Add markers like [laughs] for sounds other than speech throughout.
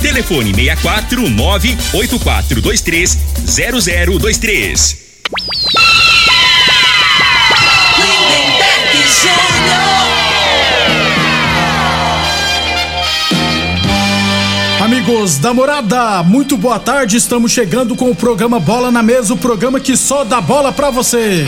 Telefone 64 98423 0023. Lindenberg Júnior. Amigos da morada, muito boa tarde. Estamos chegando com o programa Bola na Mesa o programa que só dá bola pra você.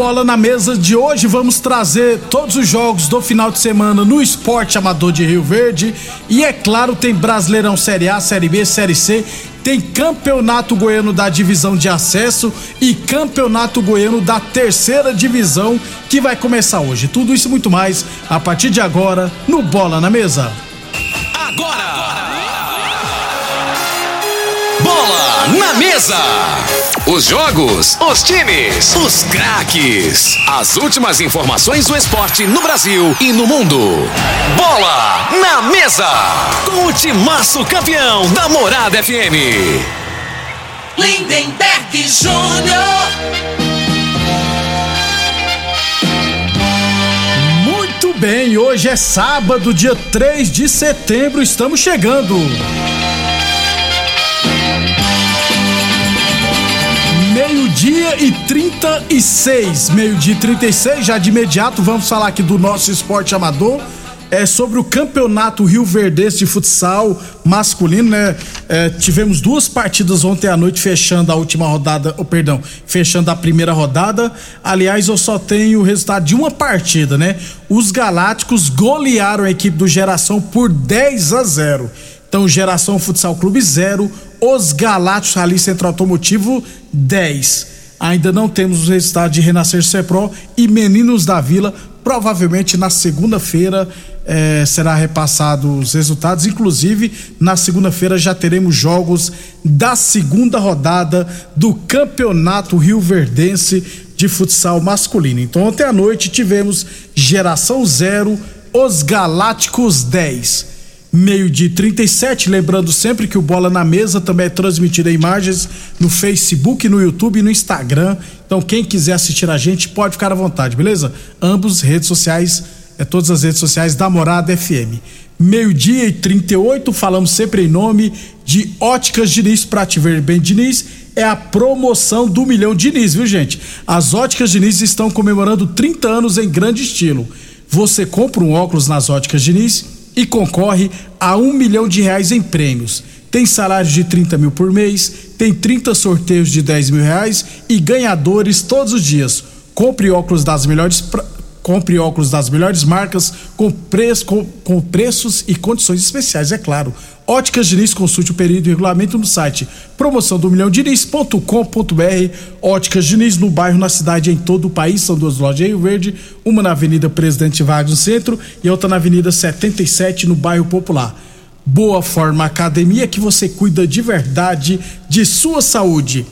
Bola na Mesa de hoje vamos trazer todos os jogos do final de semana no Esporte Amador de Rio Verde. E é claro, tem Brasileirão Série A, Série B, Série C. Tem Campeonato Goiano da Divisão de Acesso e Campeonato Goiano da Terceira Divisão que vai começar hoje. Tudo isso e muito mais a partir de agora no Bola na Mesa. Agora! Bola na mesa! Os jogos, os times, os craques. As últimas informações do esporte no Brasil e no mundo. Bola na mesa! Com o timaço campeão da Morada FM. Lindenberg Júnior. Muito bem, hoje é sábado, dia 3 de setembro, estamos chegando. E 36. Meio-dia e 36, já de imediato vamos falar aqui do nosso esporte amador. É sobre o campeonato Rio Verdense de futsal masculino, né? É, tivemos duas partidas ontem à noite fechando a última rodada, oh, perdão, fechando a primeira rodada. Aliás, eu só tenho o resultado de uma partida, né? Os Galácticos golearam a equipe do Geração por 10 a 0. Então, Geração Futsal Clube 0, os Galácticos Rally Centro Automotivo 10. Ainda não temos os resultados de Renascer Cepro e Meninos da Vila. Provavelmente na segunda-feira eh, será repassado os resultados. Inclusive, na segunda-feira já teremos jogos da segunda rodada do Campeonato Rio Verdense de futsal masculino. Então, ontem à noite tivemos Geração 0, os Galácticos 10 meio de 37, lembrando sempre que o Bola na Mesa também é transmitido em imagens no Facebook, no YouTube e no Instagram. Então quem quiser assistir a gente pode ficar à vontade, beleza? Ambos redes sociais, é todas as redes sociais da Morada FM. Meio-dia e 38, falamos sempre em nome de Óticas Diniz, pra te ver bem Diniz, é a promoção do Milhão Diniz, viu gente? As Óticas Diniz estão comemorando 30 anos em grande estilo. Você compra um óculos nas Óticas Diniz e concorre a um milhão de reais em prêmios. Tem salário de 30 mil por mês, tem 30 sorteios de 10 mil reais e ganhadores todos os dias. Compre óculos das melhores. Compre óculos das melhores marcas com, preço, com, com preços e condições especiais, é claro. Óticas Diniz, consulte o período e regulamento no site promoção do milhão Diniz.com.br. Óticas Diniz no bairro, na cidade, em todo o país. São duas lojas em Rio Verde, uma na Avenida Presidente Vargas no centro e outra na Avenida 77 no bairro Popular. Boa Forma Academia que você cuida de verdade de sua saúde.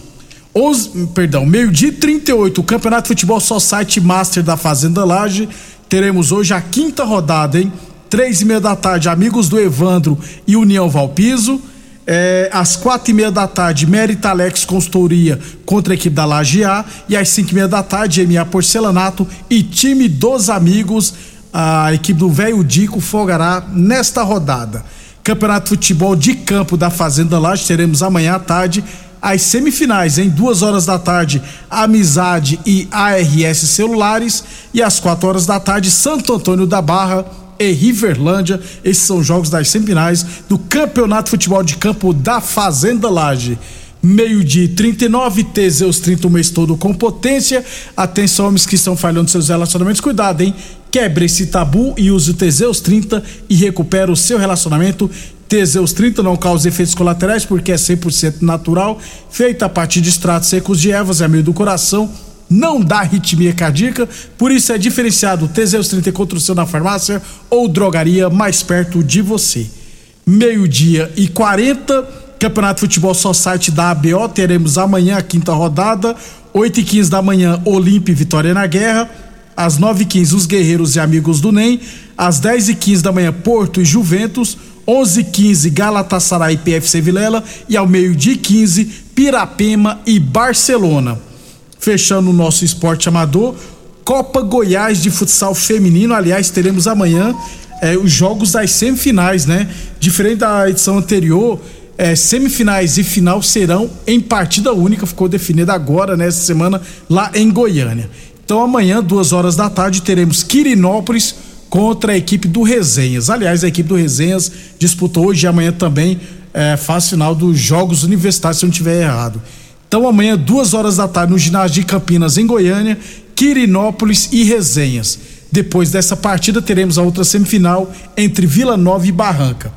11, perdão, meio-dia e 38, o Campeonato de Futebol Só Site Master da Fazenda Laje. Teremos hoje a quinta rodada, hein? Três e meia da tarde, Amigos do Evandro e União Valpiso. É, às quatro e meia da tarde, Mérita Alex Consultoria contra a equipe da Laje A. E às cinco e meia da tarde, MA Porcelanato e time dos amigos a equipe do Velho Dico folgará nesta rodada. Campeonato de Futebol de Campo da Fazenda Laje teremos amanhã à tarde as semifinais, em duas horas da tarde, Amizade e ARS Celulares, e às quatro horas da tarde, Santo Antônio da Barra e Riverlândia. Esses são jogos das semifinais do Campeonato de Futebol de Campo da Fazenda Laje. Meio-dia 39, Teseus 30 o mês todo com potência. Atenção, homens que estão falhando seus relacionamentos, cuidado, hein? Quebre esse tabu e use o Teseus 30 e recupera o seu relacionamento. Teseus 30 não causa efeitos colaterais porque é 100% natural, feita a partir de extratos secos de ervas, é meio do coração, não dá arritmia cardíaca, por isso é diferenciado. Teseus 30 encontra o seu na farmácia ou drogaria mais perto de você. Meio-dia e 40 Campeonato de Futebol Society da ABO, teremos amanhã a quinta rodada, 8 e 15 da manhã, Olímpia e Vitória na Guerra, às 9 e 15 os Guerreiros e Amigos do NEM, às 10 e 15 da manhã, Porto e Juventus, 11 e 15 Galatasaray e PFC Vilela, e ao meio-dia 15, Pirapema e Barcelona. Fechando o nosso esporte amador, Copa Goiás de Futsal Feminino, aliás, teremos amanhã eh, os jogos das semifinais, né? Diferente da edição anterior, é, semifinais e final serão em partida única, ficou definido agora, nessa semana, lá em Goiânia. Então amanhã, duas horas da tarde, teremos Quirinópolis contra a equipe do Resenhas. Aliás, a equipe do Resenhas disputou hoje e amanhã também é, final dos Jogos Universitários, se eu não estiver errado. Então amanhã, duas horas da tarde, no ginásio de Campinas, em Goiânia, Quirinópolis e Resenhas. Depois dessa partida, teremos a outra semifinal entre Vila Nova e Barranca.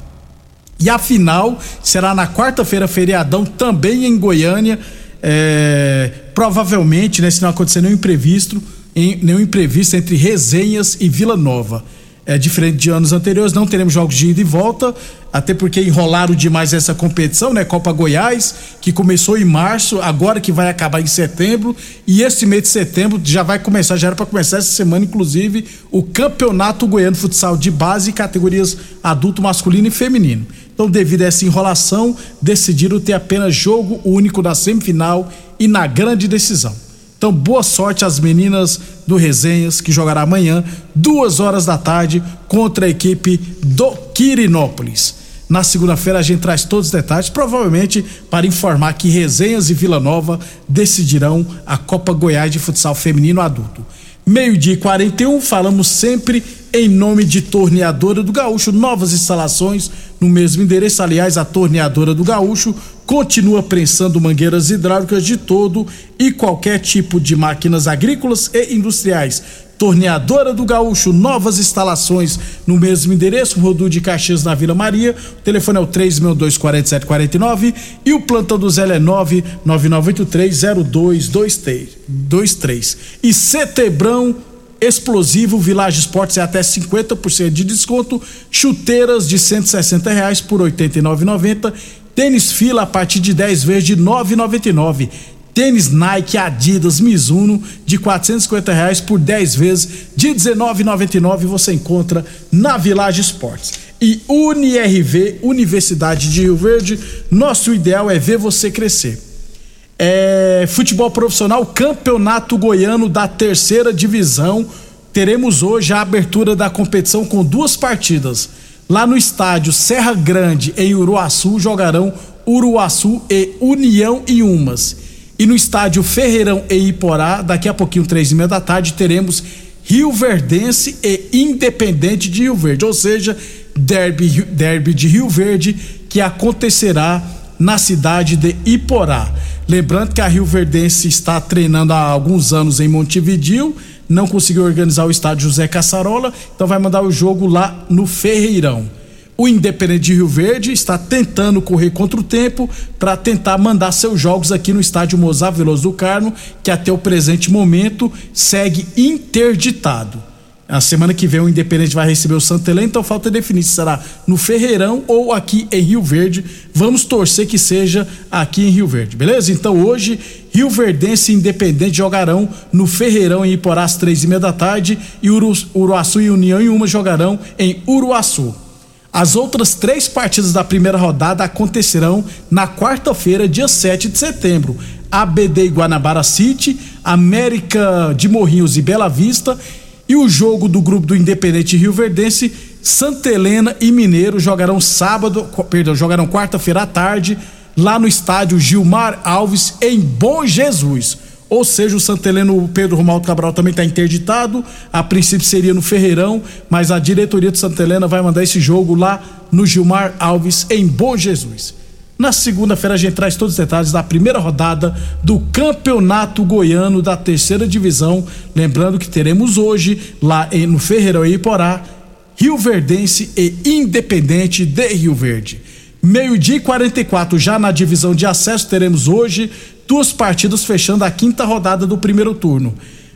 E a final será na quarta-feira, feriadão, também em Goiânia. É, provavelmente, né, se não acontecer nenhum imprevisto, em, nenhum imprevisto entre Resenhas e Vila Nova. É diferente de anos anteriores, não teremos jogos de ida e volta, até porque enrolaram demais essa competição, né? Copa Goiás, que começou em março, agora que vai acabar em setembro, e esse mês de setembro já vai começar, já era para começar essa semana, inclusive, o Campeonato Goiano Futsal de Base, categorias adulto, masculino e feminino. Então, devido a essa enrolação, decidiram ter apenas jogo único na semifinal e na grande decisão. Então, boa sorte às meninas do Resenhas, que jogará amanhã, duas horas da tarde, contra a equipe do Quirinópolis. Na segunda-feira a gente traz todos os detalhes, provavelmente para informar que Resenhas e Vila Nova decidirão a Copa Goiás de Futsal Feminino Adulto. Meio-dia e 41, falamos sempre em nome de Torneadora do Gaúcho, novas instalações no mesmo endereço. Aliás, a Torneadora do Gaúcho continua prensando mangueiras hidráulicas de todo e qualquer tipo de máquinas agrícolas e industriais. Torneadora do Gaúcho, novas instalações no mesmo endereço, Rodu de Caxias na Vila Maria. O telefone é o 3624749 e o plantão do Zé é 999830223. E Cetebrão explosivo, Village Esportes é até 50% de desconto, chuteiras de 160 reais por 89,90, tênis fila a partir de 10 vezes de 9,99. Tênis Nike, Adidas, Mizuno de 450 reais por 10 vezes de 19,99 você encontra na Village Esportes. E UniRV, Universidade de Rio Verde, nosso ideal é ver você crescer. É, futebol profissional, Campeonato Goiano da terceira divisão. Teremos hoje a abertura da competição com duas partidas. Lá no estádio Serra Grande, em Uruaçu, jogarão Uruaçu e União e Umas. E no estádio Ferreirão e Iporá, daqui a pouquinho, três e meia da tarde, teremos Rio Verdense e Independente de Rio Verde, ou seja, derby, derby de Rio Verde que acontecerá na cidade de Iporá. Lembrando que a Rio Verdense está treinando há alguns anos em Montevidil, não conseguiu organizar o estádio José Caçarola, então vai mandar o jogo lá no Ferreirão. O Independente de Rio Verde está tentando correr contra o tempo para tentar mandar seus jogos aqui no estádio Mozar Veloso do Carmo, que até o presente momento segue interditado. A semana que vem o Independente vai receber o Santa Helena, então falta definir se será no Ferreirão ou aqui em Rio Verde. Vamos torcer que seja aqui em Rio Verde, beleza? Então hoje, Rio Verdense e Independente jogarão no Ferreirão em Iporá às três e meia da tarde e Uru, Uruaçu e União em uma jogarão em Uruaçu. As outras três partidas da primeira rodada acontecerão na quarta-feira, dia 7 de setembro. ABD e Guanabara City, América de Morrinhos e Bela Vista E o jogo do grupo do Independente Rio Verdense, Santa Helena e Mineiro jogarão sábado, perdão, jogarão quarta-feira à tarde lá no estádio Gilmar Alves em Bom Jesus. Ou seja, o Santa Helena, o Pedro Romaldo Cabral também está interditado. A princípio seria no Ferreirão, mas a diretoria de Santa Helena vai mandar esse jogo lá no Gilmar Alves em Bom Jesus. Na segunda-feira a gente traz todos os detalhes da primeira rodada do Campeonato Goiano da Terceira Divisão. Lembrando que teremos hoje, lá no Ferreirão e Iporá, Rio Verdense e Independente de Rio Verde. Meio-dia e 44, já na divisão de acesso, teremos hoje duas partidas fechando a quinta rodada do primeiro turno.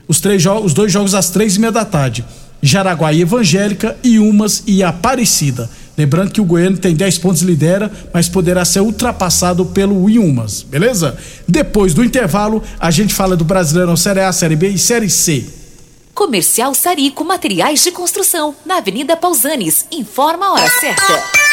Os, três os dois jogos às três e meia da tarde. Jaraguá e Evangélica e Umas e Aparecida. Lembrando que o Goiano tem 10 pontos e lidera, mas poderá ser ultrapassado pelo Iumas, beleza? Depois do intervalo, a gente fala do Brasileirão Série A, Série B e Série C. Comercial Sarico Materiais de Construção, na Avenida Pausanes. Informa a hora certa.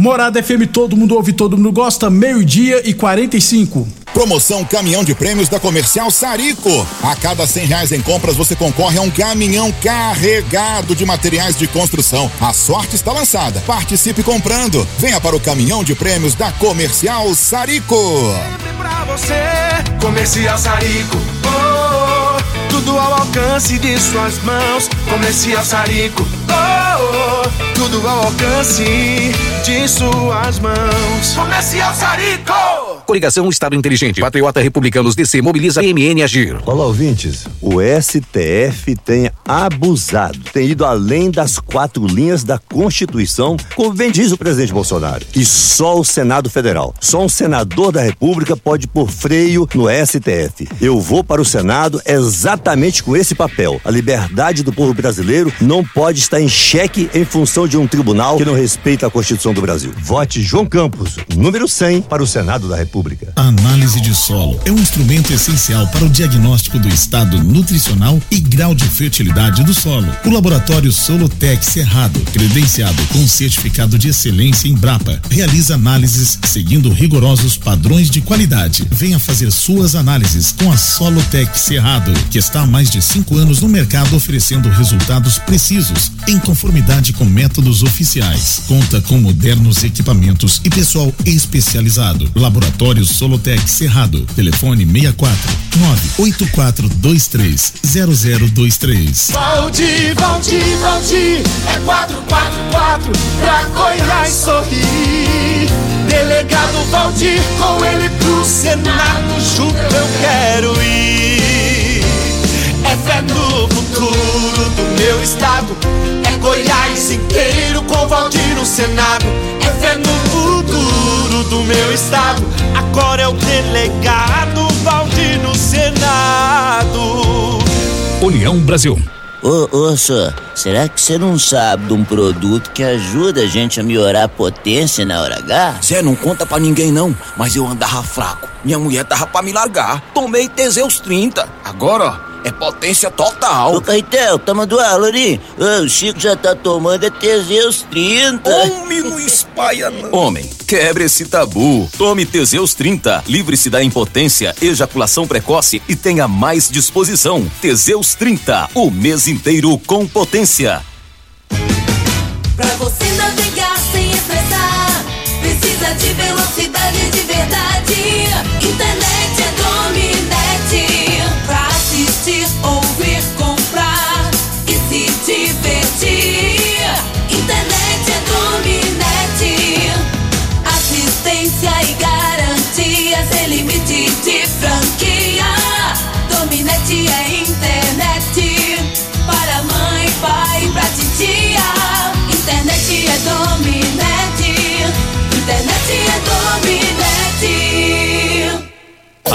Morada FM, todo mundo ouve, todo mundo gosta, meio-dia e 45. Promoção Caminhão de Prêmios da Comercial Sarico. A cada cem reais em compras você concorre a um caminhão carregado de materiais de construção. A sorte está lançada. Participe comprando. Venha para o Caminhão de Prêmios da Comercial Sarico. Sempre pra você, Comercial Sarico. Oh, oh, tudo ao alcance de suas mãos. Comercial Sarico. Oh, oh, tudo ao alcance de suas mãos. Comercial Sarico. Coligação Estado Inteligente. Patriota Republicanos DC mobiliza MN Agir. Olá, ouvintes. O STF tem abusado, tem ido além das quatro linhas da Constituição, como bem diz o presidente Bolsonaro. E só o Senado Federal, só um senador da República pode pôr freio no STF. Eu vou para o Senado exatamente com esse papel. A liberdade do povo brasileiro não pode estar em xeque em função de um tribunal que não respeita a Constituição do Brasil. Vote João Campos, número 100, para o Senado da República. A análise de solo é um instrumento essencial para o diagnóstico do estado nutricional e grau de fertilidade do solo. O laboratório Solotec Cerrado, credenciado com certificado de excelência em Brapa, realiza análises seguindo rigorosos padrões de qualidade. Venha fazer suas análises com a Solotec Cerrado, que está há mais de cinco anos no mercado oferecendo resultados precisos, em conformidade com métodos oficiais. Conta com modernos equipamentos e pessoal especializado. Laboratório Solotec Cerrado. Telefone 64 98423 0023. Valdir, Valdir, Valdir, é 444 pra Goiás sorrir. Delegado Valdir, com ele pro Senado, junto eu quero ir. É fé no futuro do meu estado, é Goiás inteiro com Valdir no Senado. É fé no futuro do meu estado, agora é o delegado Valdir no Senado. União Brasil. Ô, ô, senhor, será que você não sabe de um produto que ajuda a gente a melhorar a potência na hora H? Zé, não conta pra ninguém não, mas eu andava fraco. Minha mulher tava pra me largar. Tomei Teseus 30. Agora, ó, é potência total. Ô, Caetel, tá mandando aula ali? Ô, o Chico já tá tomando é Teseus 30. Homem, não espalha não. [laughs] Homem, quebre esse tabu. Tome Teseus 30. Livre-se da impotência, ejaculação precoce e tenha mais disposição. Teseus 30. O mês inteiro com potência. Pra você navegar sem estressar, precisa de velocidade de verdade. Internet é Dominete. Pra assistir, ouvir,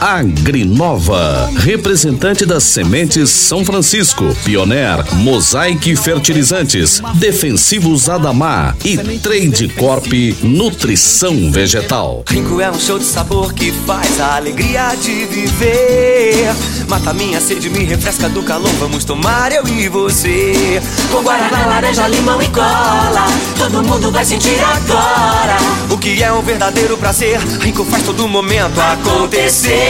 Agrinova, representante das sementes São Francisco, Pioneer, Mosaic Fertilizantes, Defensivos Adamar e Trade Corp Nutrição Vegetal. Rico é um show de sabor que faz a alegria de viver. Mata minha sede, me refresca do calor. Vamos tomar eu e você. Com guaraná, laranja, limão e cola. Todo mundo vai sentir agora. O que é um verdadeiro prazer. Rico faz todo momento acontecer.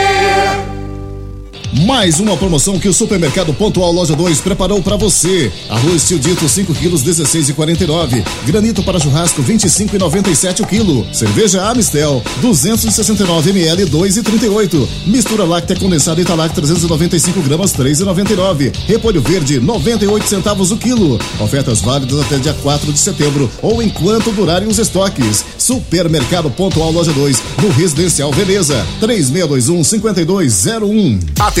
Mais uma promoção que o Supermercado Pontual Loja 2 preparou para você. Arroz tio dito 5 quilos 16,49. Granito para churrasco 25,97 o quilo. Cerveja Amistel 269 ml 2,38. Mistura láctea condensada Italac 395 gramas 3,99. Repolho verde 98 centavos o quilo. Ofertas válidas até dia 4 de setembro ou enquanto durarem os estoques. Supermercado Pontual Loja 2 no Residencial Veneza 3621 5201. Atenção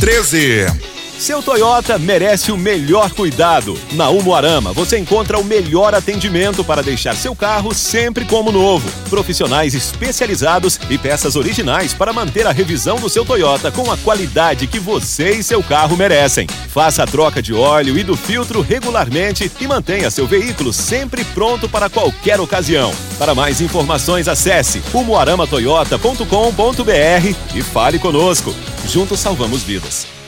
13. Seu Toyota merece o melhor cuidado. Na Umuarama você encontra o melhor atendimento para deixar seu carro sempre como novo. Profissionais especializados e peças originais para manter a revisão do seu Toyota com a qualidade que você e seu carro merecem. Faça a troca de óleo e do filtro regularmente e mantenha seu veículo sempre pronto para qualquer ocasião. Para mais informações, acesse umuaramatoyota.com.br e fale conosco. Juntos salvamos vidas.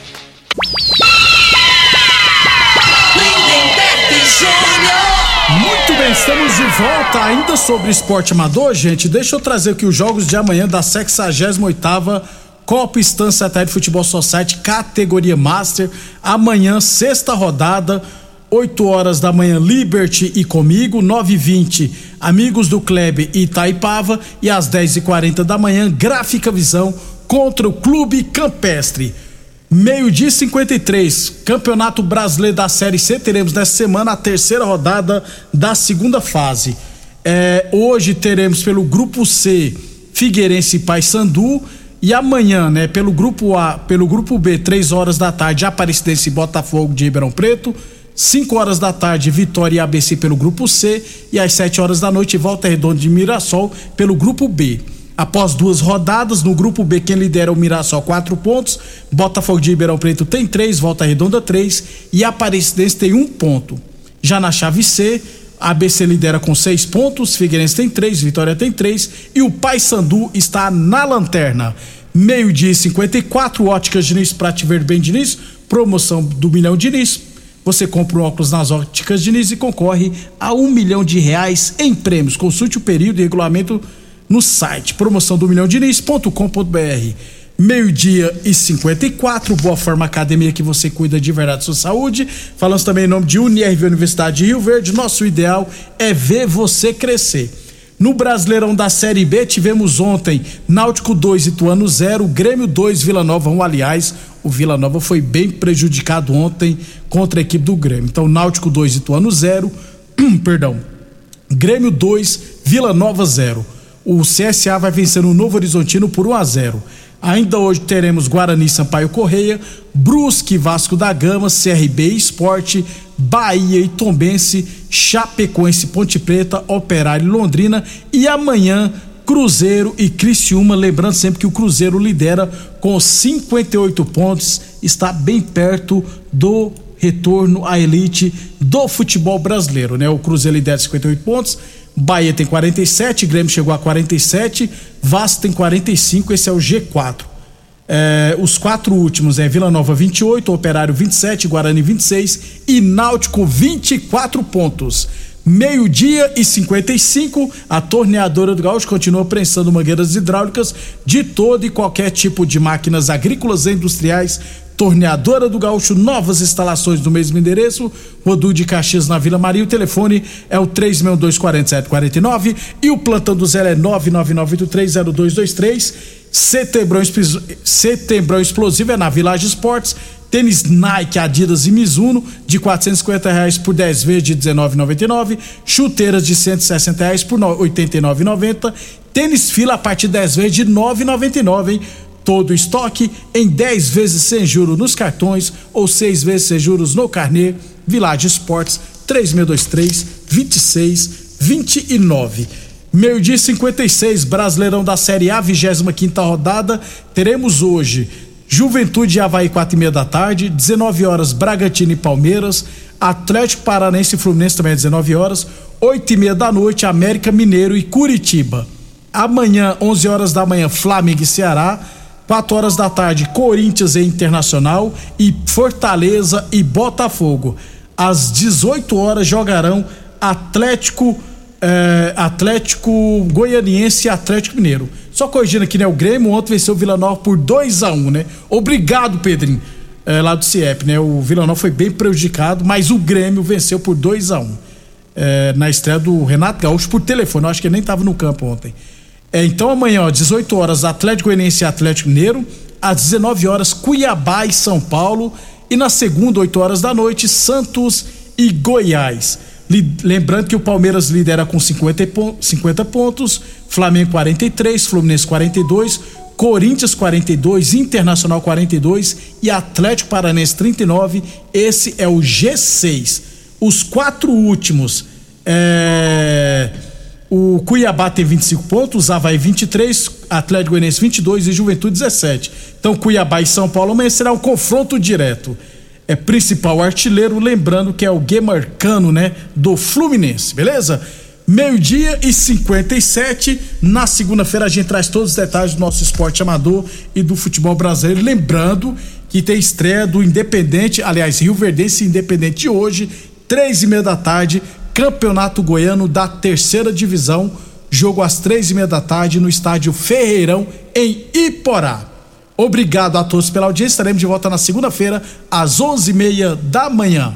Muito bem, estamos de volta ainda sobre esporte amador, gente. Deixa eu trazer aqui os jogos de amanhã da 68ª Copa Estância Até de Futebol Society, categoria Master. Amanhã, sexta rodada, 8 horas da manhã, Liberty e comigo, 9 h 20 Amigos do Klebe e Itaipava e às 10 h 40 da manhã, Gráfica Visão contra o Clube Campestre. Meio-dia 53, Campeonato Brasileiro da Série C. Teremos nessa semana a terceira rodada da segunda fase. É, hoje teremos pelo Grupo C Figueirense e Paysandu. E amanhã, né, pelo Grupo A, pelo Grupo B, 3 horas da tarde, Aparecidense e Botafogo de Ribeirão Preto. 5 horas da tarde, Vitória e ABC pelo Grupo C. E às 7 horas da noite, Volta Redonda de Mirassol pelo Grupo B. Após duas rodadas, no grupo B, quem lidera é o Mirassol, quatro pontos. Botafogo de Ribeirão Preto tem três, Volta Redonda três. E Aparecidense tem um ponto. Já na chave C, ABC lidera com seis pontos, Figueirense tem três, Vitória tem três. E o Paysandu está na lanterna. Meio-dia e 54, Óticas Diniz, Prate Verde Bem Diniz. promoção do Milhão Diniz. Você compra um óculos nas óticas Diniz e concorre a um milhão de reais em prêmios. Consulte o período e regulamento no site promoção do milhão diniz.com.br. Meio-dia e 54, Boa Forma Academia que você cuida de verdade da sua saúde. Falamos também em nome de UniRV Universidade de Rio Verde. Nosso ideal é ver você crescer. No Brasileirão da Série B, tivemos ontem Náutico 2, Ituano 0, Grêmio 2, Vila Nova 1. Aliás, o Vila Nova foi bem prejudicado ontem contra a equipe do Grêmio. Então, Náutico 2, Ituano 0, [clears throat] perdão, Grêmio 2, Vila Nova 0. O CSA vai vencer o Novo Horizontino por 1 a 0. Ainda hoje teremos Guarani Sampaio Correia, Brusque Vasco da Gama, CRB Esporte, Bahia e Tombense, Chapecoense Ponte Preta, Operário Londrina e amanhã Cruzeiro e Criciúma, lembrando sempre que o Cruzeiro lidera com 58 pontos, está bem perto do retorno à elite do futebol brasileiro, né? O Cruzeiro lidera 58 pontos, Bahia tem 47, Grêmio chegou a 47, Vasco tem 45, esse é o G4. É, os quatro últimos é Vila Nova 28, Operário 27, Guarani 26 e Náutico 24 pontos. Meio-dia e 55, a torneadora do Gaúcho continua prensando mangueiras hidráulicas de todo e qualquer tipo de máquinas agrícolas e industriais Torneadora do Gaúcho, novas instalações no mesmo endereço, Rodu de Caxias na Vila Maria. O telefone é o 3624749 e o plantão do Zé é 999830223. Setembrão, Setembrão Explosivo é na Village Esportes. Tênis Nike, Adidas e Mizuno de 450 reais por 10 vezes de 19,99. Chuteiras de 160 reais por 89,90. Tênis Fila a partir de 10 vezes de 9,99, hein? Todo o estoque em 10 vezes sem juros nos cartões ou 6 vezes sem juros no carnê. Village Esportes 3623 2629. Meio-dia 56, Brasileirão da Série A, 25 rodada. Teremos hoje Juventude e Havaí, 4 e meia da tarde. 19 horas, Bragantino e Palmeiras. Atlético Paranense e Fluminense também às 19 horas. 8 e meia da noite, América Mineiro e Curitiba. Amanhã, 11 horas da manhã, Flamengo e Ceará. 4 horas da tarde, Corinthians e Internacional e Fortaleza e Botafogo. Às 18 horas jogarão Atlético eh, Atlético Goianiense e Atlético Mineiro. Só corrigindo aqui, né? O Grêmio ontem venceu o Vila Nova por 2 a 1 um, né? Obrigado, Pedrinho, eh, lá do CIEP, né? O Vila Nova foi bem prejudicado, mas o Grêmio venceu por 2 a 1 um, eh, na estreia do Renato Gaúcho por telefone. Eu acho que ele nem estava no campo ontem. É, então amanhã, ó, 18 horas, Atlético Goianiense e Atlético Mineiro. Às 19 horas, Cuiabá e São Paulo. E na segunda, 8 horas da noite, Santos e Goiás. Lembrando que o Palmeiras lidera com 50, 50 pontos, Flamengo 43, Fluminense 42, Corinthians 42, Internacional 42 e Atlético Paranense 39. Esse é o G6. Os quatro últimos. É o Cuiabá tem 25 pontos, Havaí 23, Atlético Goianiense 22 e Juventude 17. Então Cuiabá e São Paulo amanhã será um confronto direto. É principal artilheiro, lembrando que é o Guemarcano, né, do Fluminense, beleza? Meio-dia e 57. Na segunda-feira a gente traz todos os detalhes do nosso esporte amador e do futebol brasileiro. Lembrando que tem estreia do Independente, aliás, Rio Verdense Independente hoje, três e meia da tarde, Campeonato Goiano da Terceira Divisão. Jogo às três e meia da tarde no estádio Ferreirão, em Iporá. Obrigado a todos pela audiência. Estaremos de volta na segunda-feira, às onze e meia da manhã.